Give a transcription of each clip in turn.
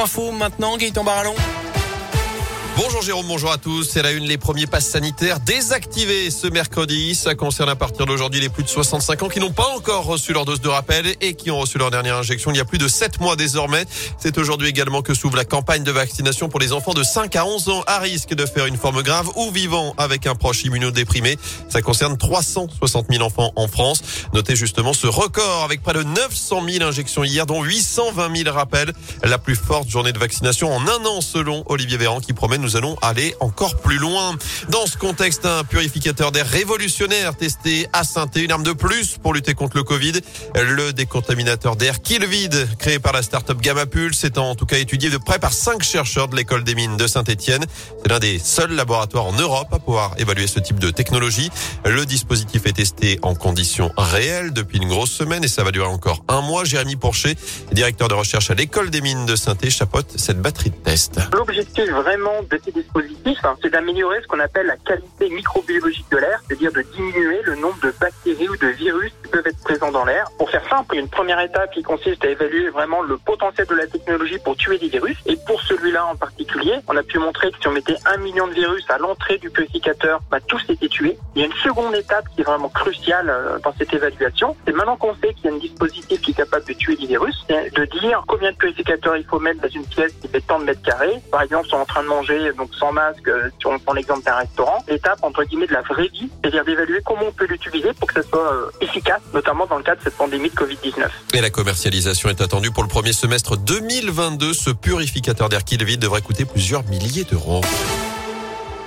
Info maintenant, Gaëtan Barallon? Bonjour Jérôme, bonjour à tous. C'est la une, les premiers passes sanitaires désactivés ce mercredi. Ça concerne à partir d'aujourd'hui les plus de 65 ans qui n'ont pas encore reçu leur dose de rappel et qui ont reçu leur dernière injection il y a plus de 7 mois désormais. C'est aujourd'hui également que s'ouvre la campagne de vaccination pour les enfants de 5 à 11 ans à risque de faire une forme grave ou vivant avec un proche immunodéprimé. Ça concerne 360 000 enfants en France. Notez justement ce record avec près de 900 000 injections hier, dont 820 000 rappels. La plus forte journée de vaccination en un an selon Olivier Véran qui promet nous nous allons aller encore plus loin. Dans ce contexte, un purificateur d'air révolutionnaire testé à saint une arme de plus pour lutter contre le Covid. Le décontaminateur d'air Killvid, créé par la start-up Gamma Pulse, est en tout cas étudié de près par cinq chercheurs de l'école des mines de Saint-Etienne. C'est l'un des seuls laboratoires en Europe à pouvoir évaluer ce type de technologie. Le dispositif est testé en conditions réelles depuis une grosse semaine et ça va durer encore un mois. Jérémy Porcher, directeur de recherche à l'école des mines de Saint-Etienne, chapeaute cette batterie de test. L'objectif vraiment ces dispositifs, hein, c'est d'améliorer ce qu'on appelle la qualité microbiologique de l'air, c'est-à-dire de diminuer le nombre de bactéries ou de virus qui peuvent présents dans l'air. Pour faire simple, une première étape qui consiste à évaluer vraiment le potentiel de la technologie pour tuer des virus. Et pour celui-là en particulier, on a pu montrer que si on mettait un million de virus à l'entrée du purificateur, bah, tous étaient tués. Il y a une seconde étape qui est vraiment cruciale euh, dans cette évaluation. C'est maintenant qu'on sait qu'il y a un dispositif qui est capable de tuer des virus, de dire combien de purificateurs il faut mettre dans une pièce qui fait tant de mètres carrés. Par exemple, si on est en train de manger donc sans masque, euh, si on prend l'exemple d'un restaurant, l'étape entre guillemets de la vraie vie, c'est-à-dire d'évaluer comment on peut l'utiliser pour que ça soit euh, efficace, notamment dans le cadre de cette pandémie de Covid-19. Et la commercialisation est attendue pour le premier semestre 2022. Ce purificateur d'air vide devrait coûter plusieurs milliers d'euros.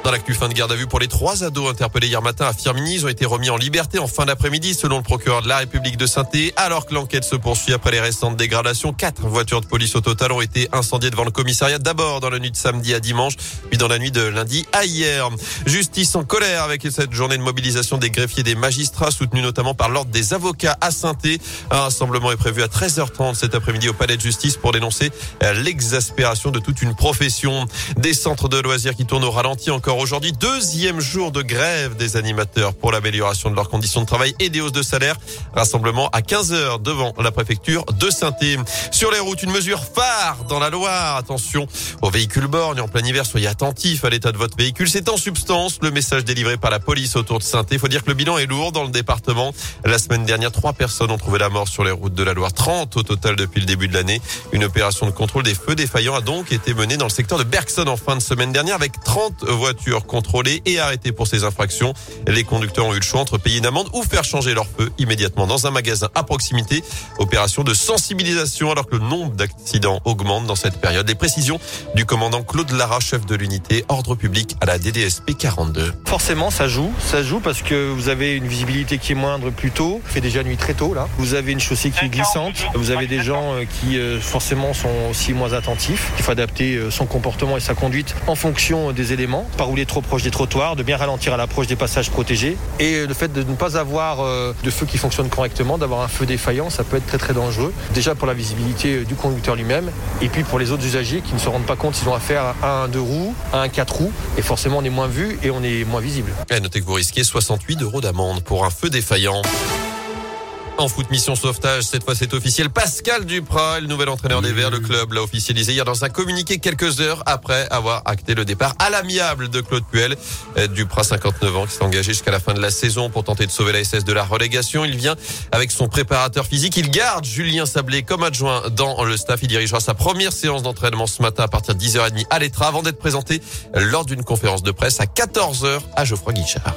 Dans l'actu fin de garde à vue pour les trois ados interpellés hier matin à Firminy, ils ont été remis en liberté en fin d'après-midi selon le procureur de la République de saint alors que l'enquête se poursuit après les récentes dégradations. Quatre voitures de police au total ont été incendiées devant le commissariat d'abord dans la nuit de samedi à dimanche, puis dans la nuit de lundi à hier. Justice en colère avec cette journée de mobilisation des greffiers et des magistrats soutenus notamment par l'ordre des avocats à saint Un rassemblement est prévu à 13h30 cet après-midi au palais de justice pour dénoncer l'exaspération de toute une profession. Des centres de loisirs qui tournent au ralenti encore aujourd'hui. Deuxième jour de grève des animateurs pour l'amélioration de leurs conditions de travail et des hausses de salaire. Rassemblement à 15 heures devant la préfecture de saint Sur les routes, une mesure phare dans la Loire. Attention aux véhicules borgnes en plein hiver. Soyez attentifs à l'état de votre véhicule. C'est en substance le message délivré par la police autour de saint Il faut dire que le bilan est lourd dans le département. La semaine dernière, trois personnes ont trouvé la mort sur les routes de la Loire. 30 au total depuis le début de l'année. Une opération de contrôle des feux défaillants a donc été menée dans le secteur de Bergson en fin de semaine dernière avec 30 voitures contrôlés et arrêtés pour ces infractions. Les conducteurs ont eu le choix entre payer une amende ou faire changer leur feu immédiatement dans un magasin à proximité. Opération de sensibilisation alors que le nombre d'accidents augmente dans cette période. Les précisions du commandant Claude Lara, chef de l'unité ordre public à la DDSP 42. Forcément, ça joue. Ça joue parce que vous avez une visibilité qui est moindre plus tôt. Il fait déjà nuit très tôt là. Vous avez une chaussée qui est glissante. Vous avez des gens euh, qui euh, forcément sont aussi moins attentifs. Il faut adapter euh, son comportement et sa conduite en fonction des éléments. Par trop proche des trottoirs, de bien ralentir à l'approche des passages protégés. Et le fait de ne pas avoir euh, de feu qui fonctionne correctement, d'avoir un feu défaillant, ça peut être très très dangereux. Déjà pour la visibilité euh, du conducteur lui-même, et puis pour les autres usagers qui ne se rendent pas compte s'ils ont affaire à un deux roues, à un quatre roues, et forcément on est moins vu et on est moins visible. Et notez que vous risquez 68 euros d'amende pour un feu défaillant. En foot mission sauvetage, cette fois c'est officiel. Pascal Duprat, le nouvel entraîneur des Verts, le club l'a officialisé hier dans un communiqué quelques heures après avoir acté le départ à l'amiable de Claude Puel. Euh, Duprat, 59 ans, qui s'est engagé jusqu'à la fin de la saison pour tenter de sauver la SS de la relégation. Il vient avec son préparateur physique. Il garde Julien Sablé comme adjoint dans le staff. Il dirigera sa première séance d'entraînement ce matin à partir de 10h30 à l'Etra avant d'être présenté lors d'une conférence de presse à 14h à Geoffroy Guichard.